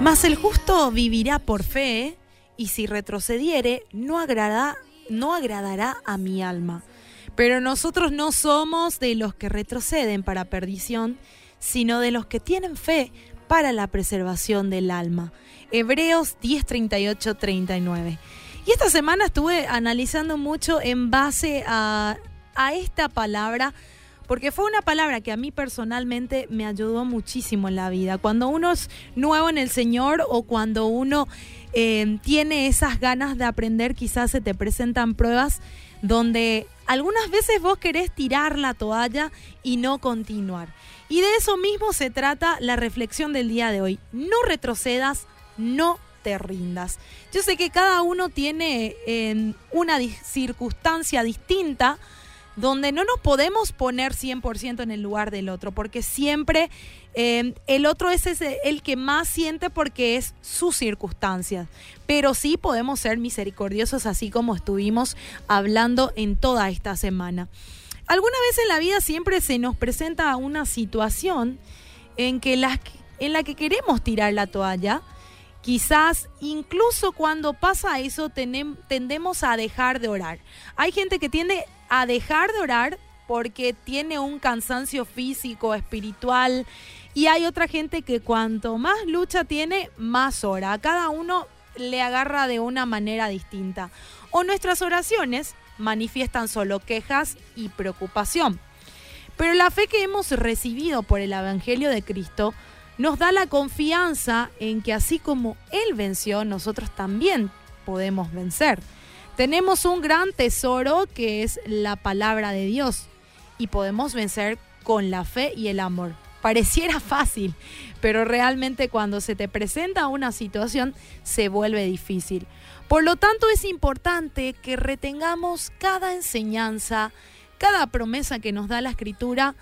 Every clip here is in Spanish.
Mas el justo vivirá por fe, y si retrocediere, no, agrada, no agradará a mi alma. Pero nosotros no somos de los que retroceden para perdición, sino de los que tienen fe para la preservación del alma. Hebreos 10, 38, 39. Y esta semana estuve analizando mucho en base a, a esta palabra porque fue una palabra que a mí personalmente me ayudó muchísimo en la vida. Cuando uno es nuevo en el Señor o cuando uno eh, tiene esas ganas de aprender, quizás se te presentan pruebas donde algunas veces vos querés tirar la toalla y no continuar. Y de eso mismo se trata la reflexión del día de hoy. No retrocedas, no te rindas. Yo sé que cada uno tiene eh, una circunstancia distinta donde no nos podemos poner 100% en el lugar del otro, porque siempre eh, el otro es el que más siente porque es su circunstancia. Pero sí podemos ser misericordiosos así como estuvimos hablando en toda esta semana. Alguna vez en la vida siempre se nos presenta una situación en, que en la que queremos tirar la toalla, Quizás incluso cuando pasa eso tendemos a dejar de orar. Hay gente que tiende a dejar de orar porque tiene un cansancio físico, espiritual, y hay otra gente que cuanto más lucha tiene, más ora. A cada uno le agarra de una manera distinta. O nuestras oraciones manifiestan solo quejas y preocupación. Pero la fe que hemos recibido por el Evangelio de Cristo nos da la confianza en que así como Él venció, nosotros también podemos vencer. Tenemos un gran tesoro que es la palabra de Dios y podemos vencer con la fe y el amor. Pareciera fácil, pero realmente cuando se te presenta una situación se vuelve difícil. Por lo tanto es importante que retengamos cada enseñanza, cada promesa que nos da la escritura,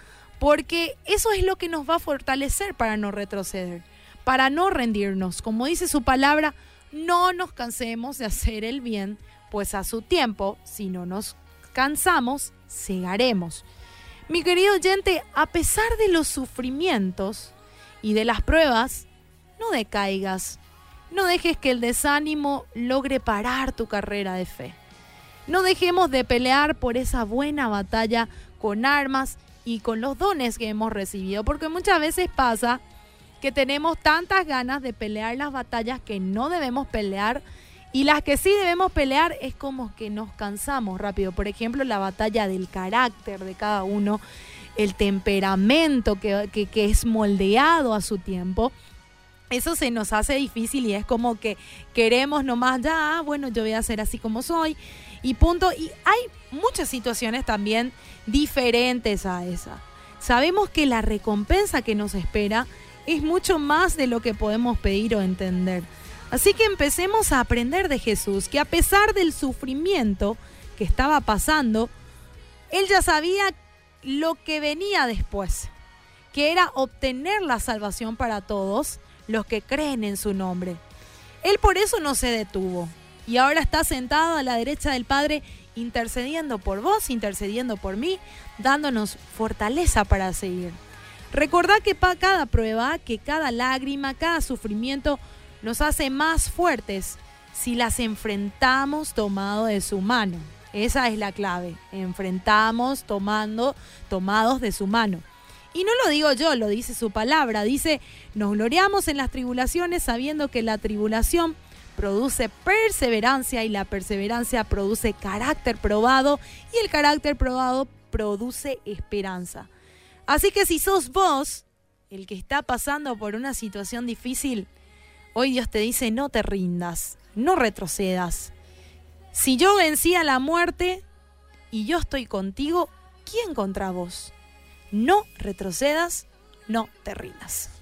porque eso es lo que nos va a fortalecer para no retroceder, para no rendirnos. Como dice su palabra, no nos cansemos de hacer el bien, pues a su tiempo, si no nos cansamos, cegaremos. Mi querido oyente, a pesar de los sufrimientos y de las pruebas, no decaigas, no dejes que el desánimo logre parar tu carrera de fe. No dejemos de pelear por esa buena batalla con armas y con los dones que hemos recibido, porque muchas veces pasa que tenemos tantas ganas de pelear las batallas que no debemos pelear y las que sí debemos pelear es como que nos cansamos rápido. Por ejemplo, la batalla del carácter de cada uno, el temperamento que, que es moldeado a su tiempo eso se nos hace difícil y es como que queremos nomás, ya, bueno, yo voy a ser así como soy y punto. Y hay muchas situaciones también diferentes a esa. Sabemos que la recompensa que nos espera es mucho más de lo que podemos pedir o entender. Así que empecemos a aprender de Jesús, que a pesar del sufrimiento que estaba pasando, él ya sabía lo que venía después, que era obtener la salvación para todos los que creen en su nombre. Él por eso no se detuvo y ahora está sentado a la derecha del Padre intercediendo por vos, intercediendo por mí, dándonos fortaleza para seguir. Recordá que cada prueba, que cada lágrima, cada sufrimiento nos hace más fuertes si las enfrentamos tomado de su mano. Esa es la clave. Enfrentamos tomando, tomados de su mano. Y no lo digo yo, lo dice su palabra. Dice, nos gloriamos en las tribulaciones sabiendo que la tribulación produce perseverancia y la perseverancia produce carácter probado y el carácter probado produce esperanza. Así que si sos vos el que está pasando por una situación difícil, hoy Dios te dice no te rindas, no retrocedas. Si yo vencí a la muerte y yo estoy contigo, ¿quién contra vos? No retrocedas, no te rindas.